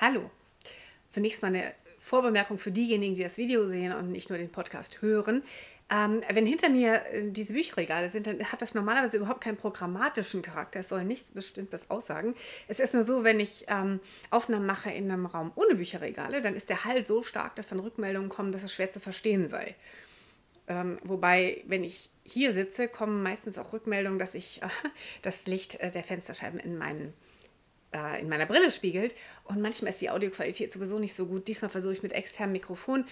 Hallo. Zunächst mal eine Vorbemerkung für diejenigen, die das Video sehen und nicht nur den Podcast hören. Ähm, wenn hinter mir äh, diese Bücherregale sind, dann hat das normalerweise überhaupt keinen programmatischen Charakter. Es soll nichts Bestimmtes aussagen. Es ist nur so, wenn ich ähm, Aufnahmen mache in einem Raum ohne Bücherregale, dann ist der Hall so stark, dass dann Rückmeldungen kommen, dass es schwer zu verstehen sei. Ähm, wobei, wenn ich hier sitze, kommen meistens auch Rückmeldungen, dass ich äh, das Licht äh, der Fensterscheiben in meinen in meiner Brille spiegelt. Und manchmal ist die Audioqualität sowieso nicht so gut. Diesmal versuche ich mit externem Mikrofon.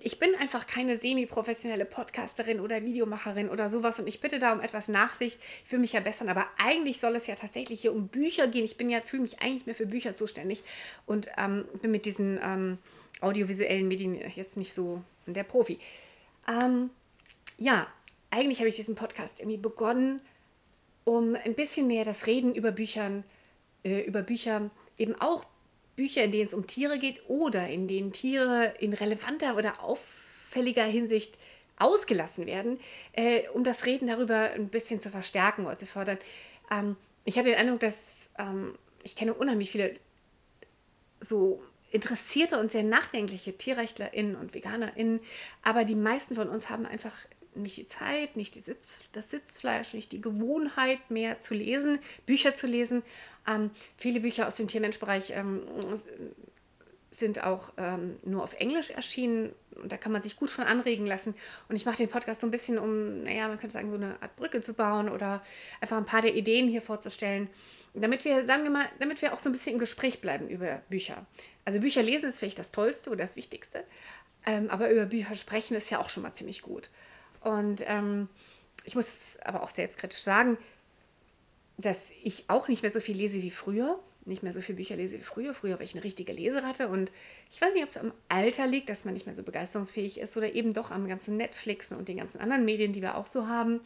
Ich bin einfach keine semi-professionelle Podcasterin oder Videomacherin oder sowas und ich bitte da um etwas Nachsicht. Ich will mich ja bessern, aber eigentlich soll es ja tatsächlich hier um Bücher gehen. Ich bin ja, fühle mich eigentlich mehr für Bücher zuständig und ähm, bin mit diesen ähm, audiovisuellen Medien jetzt nicht so der Profi. Ähm, ja, eigentlich habe ich diesen Podcast irgendwie begonnen, um ein bisschen mehr das Reden über Büchern zu äh, über Bücher, eben auch Bücher, in denen es um Tiere geht oder in denen Tiere in relevanter oder auffälliger Hinsicht ausgelassen werden, äh, um das Reden darüber ein bisschen zu verstärken oder zu fördern. Ähm, ich habe den Eindruck, dass ähm, ich kenne unheimlich viele so interessierte und sehr nachdenkliche TierrechtlerInnen und VeganerInnen, aber die meisten von uns haben einfach nicht die Zeit, nicht die Sitz, das Sitzfleisch, nicht die Gewohnheit mehr zu lesen, Bücher zu lesen. Ähm, viele Bücher aus dem Tiermenschbereich ähm, sind auch ähm, nur auf Englisch erschienen und da kann man sich gut von anregen lassen. Und ich mache den Podcast so ein bisschen, um, naja, man könnte sagen, so eine Art Brücke zu bauen oder einfach ein paar der Ideen hier vorzustellen, damit wir, sagen wir mal, damit wir auch so ein bisschen im Gespräch bleiben über Bücher. Also Bücher lesen ist vielleicht das Tollste oder das Wichtigste, ähm, aber über Bücher sprechen ist ja auch schon mal ziemlich gut. Und ähm, ich muss aber auch selbstkritisch sagen, dass ich auch nicht mehr so viel lese wie früher. Nicht mehr so viele Bücher lese wie früher. Früher war ich eine richtige Leseratte und ich weiß nicht, ob es am Alter liegt, dass man nicht mehr so begeisterungsfähig ist oder eben doch am ganzen Netflixen und den ganzen anderen Medien, die wir auch so haben,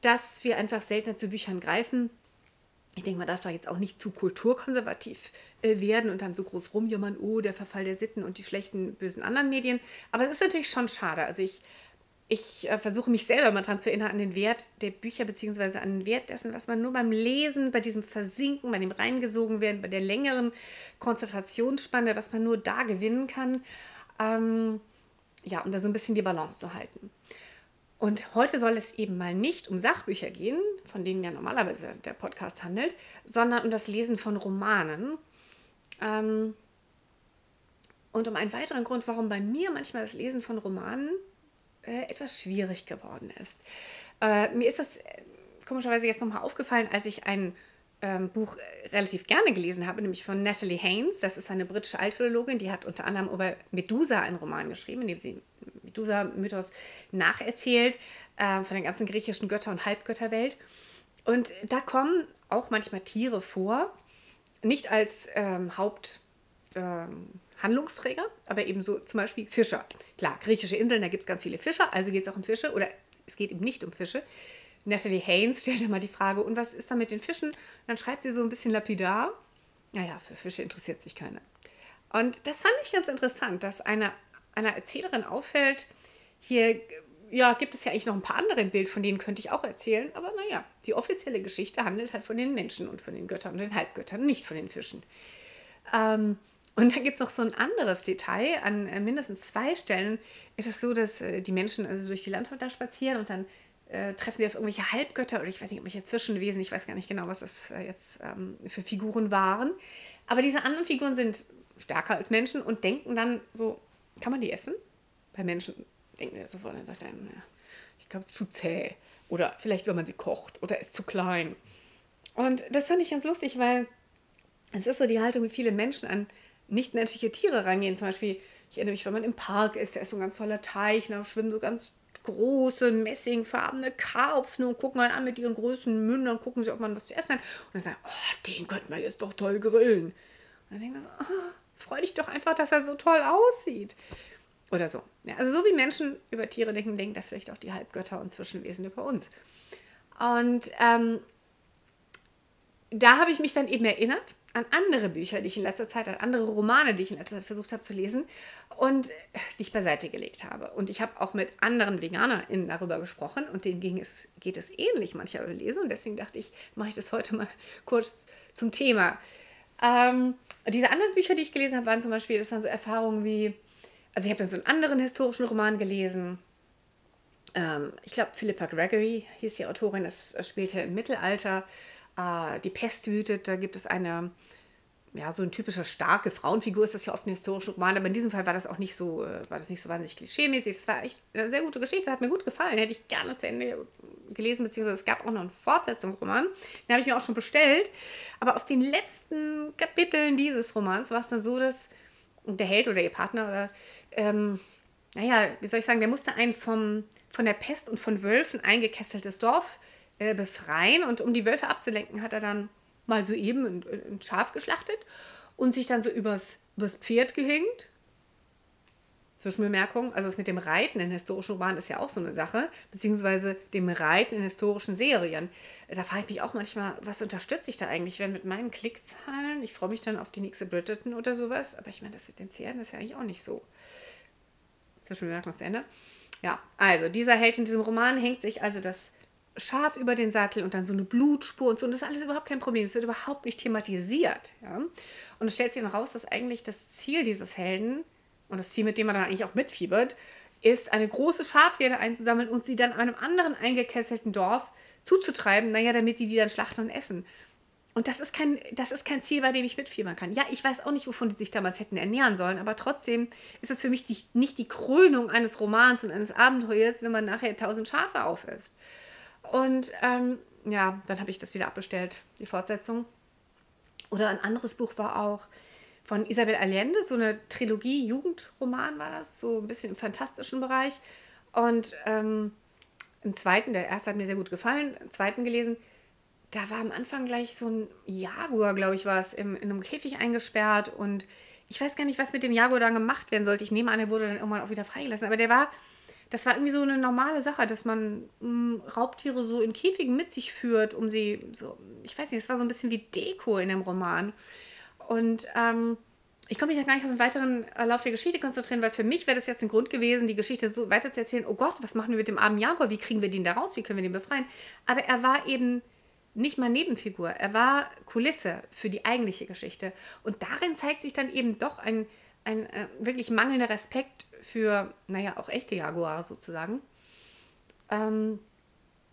dass wir einfach seltener zu Büchern greifen. Ich denke, man darf da jetzt auch nicht zu kulturkonservativ äh, werden und dann so groß rumjammern, oh, der Verfall der Sitten und die schlechten, bösen anderen Medien. Aber es ist natürlich schon schade. Also ich ich äh, versuche mich selber mal daran zu erinnern, an den Wert der Bücher, beziehungsweise an den Wert dessen, was man nur beim Lesen, bei diesem Versinken, bei dem reingesogen werden, bei der längeren Konzentrationsspanne, was man nur da gewinnen kann. Ähm, ja, um da so ein bisschen die Balance zu halten. Und heute soll es eben mal nicht um Sachbücher gehen, von denen ja normalerweise der Podcast handelt, sondern um das Lesen von Romanen. Ähm, und um einen weiteren Grund, warum bei mir manchmal das Lesen von Romanen äh, etwas schwierig geworden ist. Äh, mir ist das äh, komischerweise jetzt nochmal aufgefallen, als ich ein ähm, Buch äh, relativ gerne gelesen habe, nämlich von Natalie Haynes. Das ist eine britische Altphilologin, die hat unter anderem über Medusa einen Roman geschrieben, in dem sie Medusa-Mythos nacherzählt, äh, von der ganzen griechischen Götter- und Halbgötterwelt. Und da kommen auch manchmal Tiere vor, nicht als ähm, Haupt. Ähm, Handlungsträger, aber ebenso zum Beispiel Fischer. Klar, griechische Inseln, da gibt es ganz viele Fischer, also geht es auch um Fische oder es geht eben nicht um Fische. Natalie Haynes stellt immer die Frage, und was ist da mit den Fischen? Und dann schreibt sie so ein bisschen lapidar, naja, für Fische interessiert sich keiner. Und das fand ich ganz interessant, dass einer, einer Erzählerin auffällt, hier ja, gibt es ja eigentlich noch ein paar andere im Bild, von denen könnte ich auch erzählen, aber naja, die offizielle Geschichte handelt halt von den Menschen und von den Göttern und den Halbgöttern, nicht von den Fischen. Ähm, und dann gibt es noch so ein anderes Detail. An äh, mindestens zwei Stellen ist es so, dass äh, die Menschen also durch die Landschaft da spazieren und dann äh, treffen sie auf irgendwelche Halbgötter oder ich weiß nicht, irgendwelche Zwischenwesen. Ich weiß gar nicht genau, was das äh, jetzt ähm, für Figuren waren. Aber diese anderen Figuren sind stärker als Menschen und denken dann so, kann man die essen? Bei Menschen denken wir sofort, dann sagt er, ja, ich glaube, zu zäh. Oder vielleicht, wenn man sie kocht oder ist zu klein. Und das fand ich ganz lustig, weil es ist so die Haltung, wie viele Menschen an nichtmenschliche Tiere rangehen. Zum Beispiel, ich erinnere mich, wenn man im Park ist, da ist so ein ganz toller Teich, da schwimmen so ganz große, messingfarbene Karpfen und gucken einen an mit ihren größten Mündern, gucken sie, ob man was zu essen hat. Und dann sagen, oh, den könnte man jetzt doch toll grillen. Und dann denkt man so, oh, freu dich doch einfach, dass er so toll aussieht. Oder so. Ja, also so wie Menschen über Tiere denken, denken da vielleicht auch die Halbgötter und Zwischenwesen über uns. Und ähm, da habe ich mich dann eben erinnert an andere Bücher, die ich in letzter Zeit, an andere Romane, die ich in letzter Zeit versucht habe zu lesen und die ich beiseite gelegt habe. Und ich habe auch mit anderen VeganerInnen darüber gesprochen und denen ging es, geht es ähnlich mancher lesen und deswegen dachte ich, mache ich das heute mal kurz zum Thema. Ähm, diese anderen Bücher, die ich gelesen habe, waren zum Beispiel, das waren so Erfahrungen wie, also ich habe da so einen anderen historischen Roman gelesen. Ähm, ich glaube, Philippa Gregory hieß die Autorin, es spielte im Mittelalter. Äh, die Pest wütet, da gibt es eine ja, so eine typische starke Frauenfigur ist das ja oft ein historischer Roman, aber in diesem Fall war das auch nicht so, äh, war das nicht so wahnsinnig klischeemäßig. Es war echt eine sehr gute Geschichte, hat mir gut gefallen. Hätte ich gerne zu Ende gelesen, beziehungsweise es gab auch noch einen Fortsetzungsroman. Den habe ich mir auch schon bestellt. Aber auf den letzten Kapiteln dieses Romans war es dann so, dass der Held oder ihr Partner oder, ähm, naja, wie soll ich sagen, der musste ein vom, von der Pest und von Wölfen eingekesseltes Dorf äh, befreien und um die Wölfe abzulenken, hat er dann mal so eben ein, ein Schaf geschlachtet und sich dann so übers, übers Pferd gehängt. Zwischenbemerkung, also das mit dem Reiten in historischen Romanen ist ja auch so eine Sache, beziehungsweise dem Reiten in historischen Serien. Da frage ich mich auch manchmal, was unterstütze ich da eigentlich, wenn mit meinen Klickzahlen, ich freue mich dann auf die nächste Bridgerton oder sowas, aber ich meine, das mit den Pferden ist ja eigentlich auch nicht so. Zwischenbemerkung zu Ende. Ja, also dieser Held in diesem Roman hängt sich also das scharf über den Sattel und dann so eine Blutspur und so. Und das ist alles überhaupt kein Problem. Es wird überhaupt nicht thematisiert. Ja? Und es stellt sich dann raus, dass eigentlich das Ziel dieses Helden und das Ziel, mit dem man dann eigentlich auch mitfiebert, ist, eine große Schafsherde einzusammeln und sie dann einem anderen eingekesselten Dorf zuzutreiben, naja, damit die die dann schlachten und essen. Und das ist, kein, das ist kein Ziel, bei dem ich mitfiebern kann. Ja, ich weiß auch nicht, wovon die sich damals hätten ernähren sollen, aber trotzdem ist es für mich die, nicht die Krönung eines Romans und eines Abenteuers, wenn man nachher tausend Schafe aufisst. Und ähm, ja, dann habe ich das wieder abbestellt, die Fortsetzung. Oder ein anderes Buch war auch von Isabel Allende, so eine Trilogie, Jugendroman war das, so ein bisschen im fantastischen Bereich. Und ähm, im zweiten, der erste hat mir sehr gut gefallen, im zweiten gelesen, da war am Anfang gleich so ein Jaguar, glaube ich, war es, in, in einem Käfig eingesperrt und ich weiß gar nicht, was mit dem Jaguar dann gemacht werden sollte. Ich nehme an, er wurde dann irgendwann auch wieder freigelassen. Aber der war das war irgendwie so eine normale Sache, dass man mh, hm, Raubtiere so in Käfigen mit sich führt, um sie so, ich weiß nicht, es war so ein bisschen wie Deko in dem Roman. Und ähm, ich konnte mich da gar nicht auf den weiteren Lauf der Geschichte konzentrieren, weil für mich wäre das jetzt ein Grund gewesen, die Geschichte so weiter zu erzählen. Oh Gott, was machen wir mit dem armen Jaguar? Wie kriegen wir den da raus? Wie können wir den befreien? Aber er war eben nicht mal Nebenfigur. Er war Kulisse für die eigentliche Geschichte. Und darin zeigt sich dann eben doch ein, ein äh, wirklich mangelnder Respekt für, naja, auch echte Jaguare sozusagen. Ähm,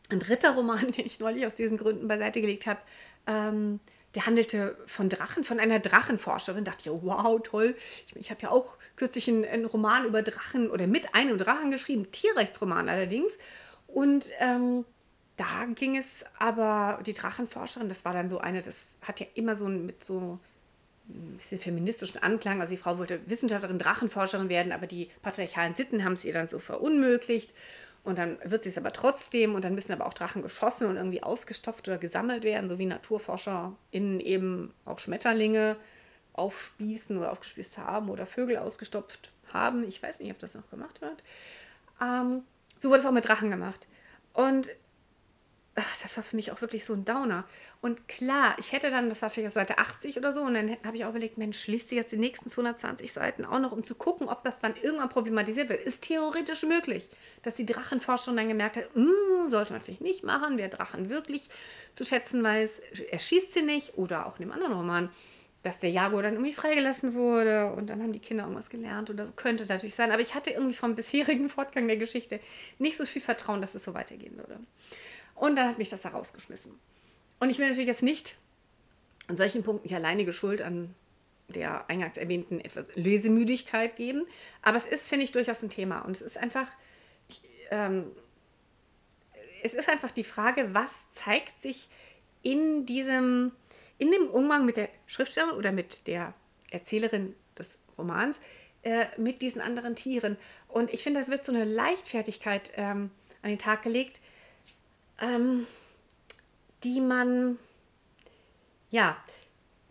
ein dritter Roman, den ich neulich aus diesen Gründen beiseite gelegt habe, ähm, der handelte von Drachen, von einer Drachenforscherin. Da dachte ich, wow, toll. Ich, ich habe ja auch kürzlich einen, einen, Roman über Drachen oder mit einem Drachen geschrieben, Tierrechtsroman allerdings. Und ähm, da ging es aber, die Drachenforscherin, das war dann so eine, das hat ja immer so mit so ein bisschen feministischen Anklang. Also die Frau wollte Wissenschaftlerin, Drachenforscherin werden, aber die patriarchalen Sitten haben es ihr dann so verunmöglicht. Und dann wird sie es aber trotzdem und dann müssen aber auch Drachen geschossen und irgendwie ausgestopft oder gesammelt werden, so wie NaturforscherInnen eben auch Schmetterlinge aufspießen oder aufgespießt haben oder Vögel ausgestopft haben. Ich weiß nicht, ob das noch gemacht wird. Ähm, so wurde es auch mit Drachen gemacht. Und das war für mich auch wirklich so ein Downer. Und klar, ich hätte dann, das war vielleicht Seite 80 oder so, und dann habe ich auch überlegt, Mensch, liest du jetzt die nächsten 220 Seiten auch noch, um zu gucken, ob das dann irgendwann problematisiert wird. Ist theoretisch möglich, dass die Drachenforscherin dann gemerkt hat, hm, sollte man vielleicht nicht machen, wer Drachen wirklich zu schätzen weiß, er schießt sie nicht. Oder auch in dem anderen Roman, dass der Jaguar dann irgendwie freigelassen wurde und dann haben die Kinder irgendwas gelernt oder so könnte natürlich sein. Aber ich hatte irgendwie vom bisherigen Fortgang der Geschichte nicht so viel Vertrauen, dass es so weitergehen würde. Und dann hat mich das da rausgeschmissen. Und ich will natürlich jetzt nicht an solchen Punkten nicht alleinige Schuld an der eingangs erwähnten etwas Lesemüdigkeit geben. Aber es ist, finde ich, durchaus ein Thema. Und es ist einfach, ich, ähm, es ist einfach die Frage, was zeigt sich in diesem, in dem Umgang mit der Schriftstellerin oder mit der Erzählerin des Romans, äh, mit diesen anderen Tieren. Und ich finde, das wird so eine Leichtfertigkeit ähm, an den Tag gelegt, ähm, die man, ja,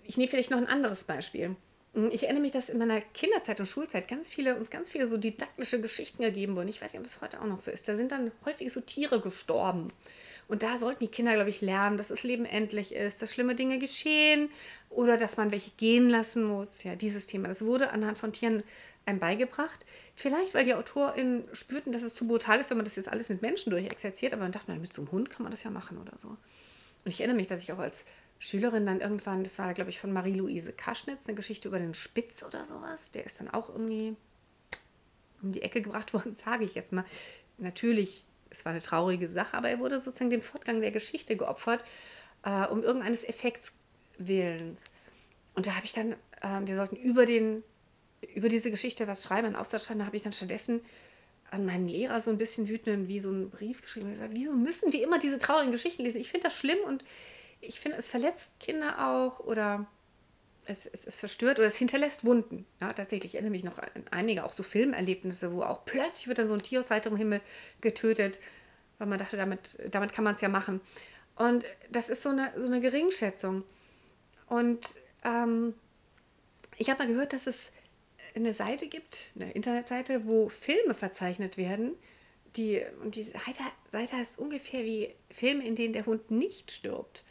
ich nehme vielleicht noch ein anderes Beispiel. Hm, ich erinnere mich, dass in meiner Kinderzeit und Schulzeit ganz viele, uns ganz viele so didaktische Geschichten gegeben wurden. Ich weiß nicht, ob das heute auch noch so ist. Da sind dann häufig so Tiere gestorben. Und da sollten die Kinder, glaube ich, lernen, dass das Leben endlich ist, dass schlimme Dinge geschehen oder dass man welche gehen lassen muss. Ja, dieses Thema. Das wurde anhand von Tieren einem beigebracht. Vielleicht, weil die AutorInnen spürten, dass es zu brutal ist, wenn man das jetzt alles mit Menschen durchexerziert, aber dann dachte man, mit so einem Hund kann man das ja machen oder so. Und ich erinnere mich, dass ich auch als Schülerin dann irgendwann, das war, glaube ich, von Marie-Louise Kaschnitz, eine Geschichte über den Spitz oder sowas. Der ist dann auch irgendwie um die Ecke gebracht worden, sage ich jetzt mal. Natürlich, es war eine traurige Sache, aber er wurde sozusagen dem Fortgang der Geschichte geopfert, äh, um irgendeines Effekts willens. Und da habe ich dann, äh, wir sollten über, den, über diese Geschichte was schreiben, einen Aufsatz schreiben, da habe ich dann stattdessen an meinen Lehrer so ein bisschen wütend wie so einen Brief geschrieben. Gesagt, wieso müssen wir immer diese traurigen Geschichten lesen? Ich finde das schlimm und ich finde, es verletzt Kinder auch oder es, es, es, verstört oder es hinterlässt Wunden. Ja, tatsächlich erinnere mich noch an einige auch so Filmerlebnisse, wo auch plötzlich wird dann so ein Tier aus heiterem Himmel getötet, weil man dachte, damit, damit kann man es ja machen. Und das ist so eine, so eine Geringschätzung. Und ähm, ich habe mal gehört, dass es eine Seite gibt, eine Internetseite, wo Filme verzeichnet werden. Die, und die Seite, heißt ungefähr wie Filme, in denen der Hund nicht stirbt.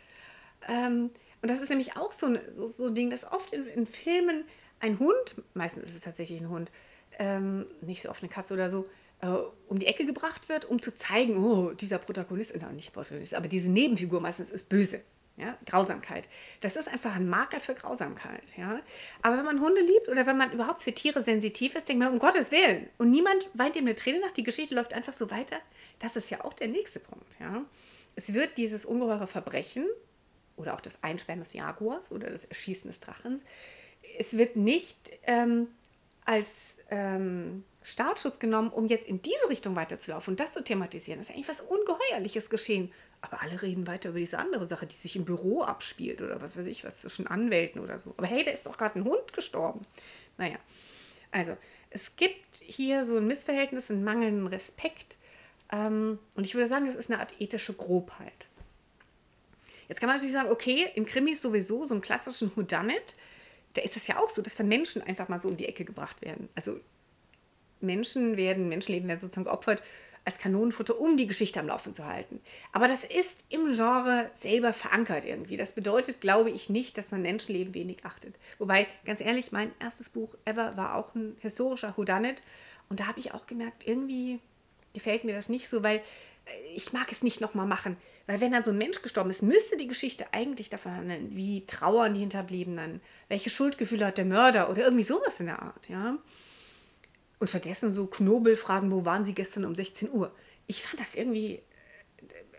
Ähm, und das ist nämlich auch so, so, so ein Ding, dass oft in, in, Filmen ein Hund, meistens ist es tatsächlich ein Hund, ähm, nicht so oft eine Katze oder so, äh, um die Ecke gebracht wird, um zu zeigen, oh, dieser Protagonist, nein, nicht Protagonist, aber diese Nebenfigur meistens ist böse. Ja, Grausamkeit. Das ist einfach ein Marker für Grausamkeit. Ja? Aber wenn man Hunde liebt oder wenn man überhaupt für Tiere sensitiv ist, denkt man, um Gottes Willen. Und niemand weint ihm eine Träne nach, die Geschichte läuft einfach so weiter. Das ist ja auch der nächste Punkt. Ja? Es wird dieses ungeheure Verbrechen oder auch das Einsperren des Jaguars oder das Erschießen des Drachens, es wird nicht ähm, als ähm, Startschuss genommen, um jetzt in diese Richtung weiterzulaufen und das zu thematisieren. Das ist eigentlich was Ungeheuerliches geschehen. Aber alle reden weiter über diese andere Sache, die sich im Büro abspielt oder was weiß ich, was zwischen Anwälten oder so. Aber hey, da ist doch gerade ein Hund gestorben. Naja, also es gibt hier so ein Missverhältnis, einen mangelnden Respekt. Ähm, und ich würde sagen, es ist eine Art ethische Grobheit. Jetzt kann man natürlich sagen, okay, in Krimis sowieso, so einen klassischen Whodunit, da ist es ja auch so, dass dann Menschen einfach mal so um die Ecke gebracht werden. Also Menschen werden, Menschenleben werden sozusagen geopfert als Kanonenfutter, um die Geschichte am Laufen zu halten. Aber das ist im Genre selber verankert irgendwie. Das bedeutet, glaube ich, nicht, dass man Menschenleben wenig achtet. Wobei, ganz ehrlich, mein erstes Buch ever war auch ein historischer Whodunit. Und da habe ich auch gemerkt, irgendwie gefällt mir das nicht so, weil ich mag es nicht nochmal machen. Weil wenn dann so ein Mensch gestorben ist, müsste die Geschichte eigentlich davon handeln, wie trauern die Hinterbliebenen, welche Schuldgefühle hat der Mörder oder irgendwie sowas in der Art, ja. Und stattdessen so Knobel fragen, wo waren sie gestern um 16 Uhr? Ich fand das irgendwie,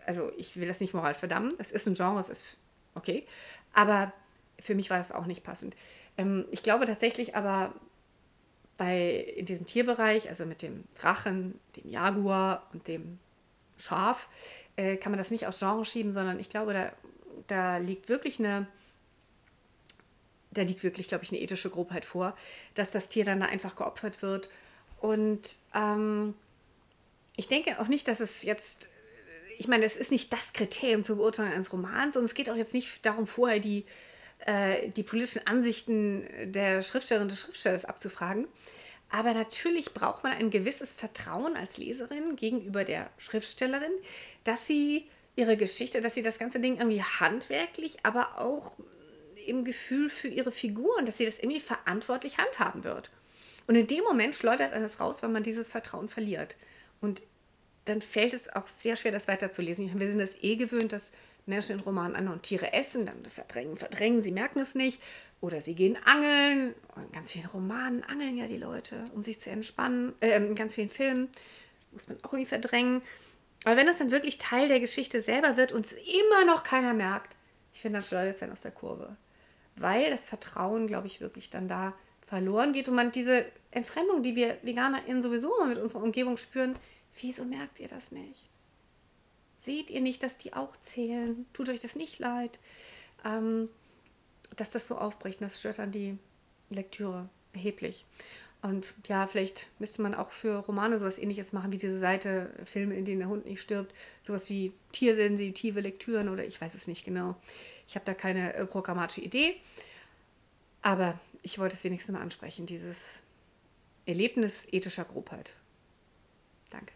also ich will das nicht moral verdammen, es ist ein Genre, es ist okay, aber für mich war das auch nicht passend. Ähm, ich glaube tatsächlich aber, bei in diesem Tierbereich, also mit dem Drachen, dem Jaguar und dem scharf, äh, kann man das nicht aufs Genre schieben, sondern ich glaube, da, da liegt wirklich eine, da liegt wirklich, glaube ich, eine ethische Grobheit vor, dass das Tier dann da einfach geopfert wird. Und ähm, ich denke auch nicht, dass es jetzt, ich meine, es ist nicht das Kriterium zur Beurteilung eines Romans und es geht auch jetzt nicht darum, vorher die, äh, die politischen Ansichten der Schriftstellerin des Schriftstellers abzufragen. Aber natürlich braucht man ein gewisses Vertrauen als Leserin gegenüber der Schriftstellerin, dass sie ihre Geschichte, dass sie das ganze Ding irgendwie handwerklich, aber auch im Gefühl für ihre Figuren, dass sie das irgendwie verantwortlich handhaben wird. Und in dem Moment schleudert alles raus, wenn man dieses Vertrauen verliert. Und dann fällt es auch sehr schwer, das weiterzulesen. Wir sind es eh gewöhnt, dass Menschen in Romanen andere Tiere essen, dann verdrängen, verdrängen, sie merken es nicht. Oder sie gehen angeln. In ganz vielen Romanen angeln ja die Leute, um sich zu entspannen. Äh, in ganz vielen Filmen muss man auch irgendwie verdrängen. Aber wenn das dann wirklich Teil der Geschichte selber wird und es immer noch keiner merkt, ich finde, dann schleudert es dann aus der Kurve. Weil das Vertrauen, glaube ich, wirklich dann da verloren geht und man diese Entfremdung, die wir VeganerInnen sowieso immer mit unserer Umgebung spüren, wieso merkt ihr das nicht? Seht ihr nicht, dass die auch zählen? Tut euch das nicht leid? Ähm, dass das so aufbricht. Das stört dann die Lektüre erheblich. Und ja, vielleicht müsste man auch für Romane sowas ähnliches machen wie diese Seite Filme, in denen der Hund nicht stirbt. Sowas wie tiersensitive Lektüren oder ich weiß es nicht genau. Ich habe da keine äh, programmatische Idee. Aber ich wollte es wenigstens mal ansprechen, dieses Erlebnis ethischer Grobheit. Danke.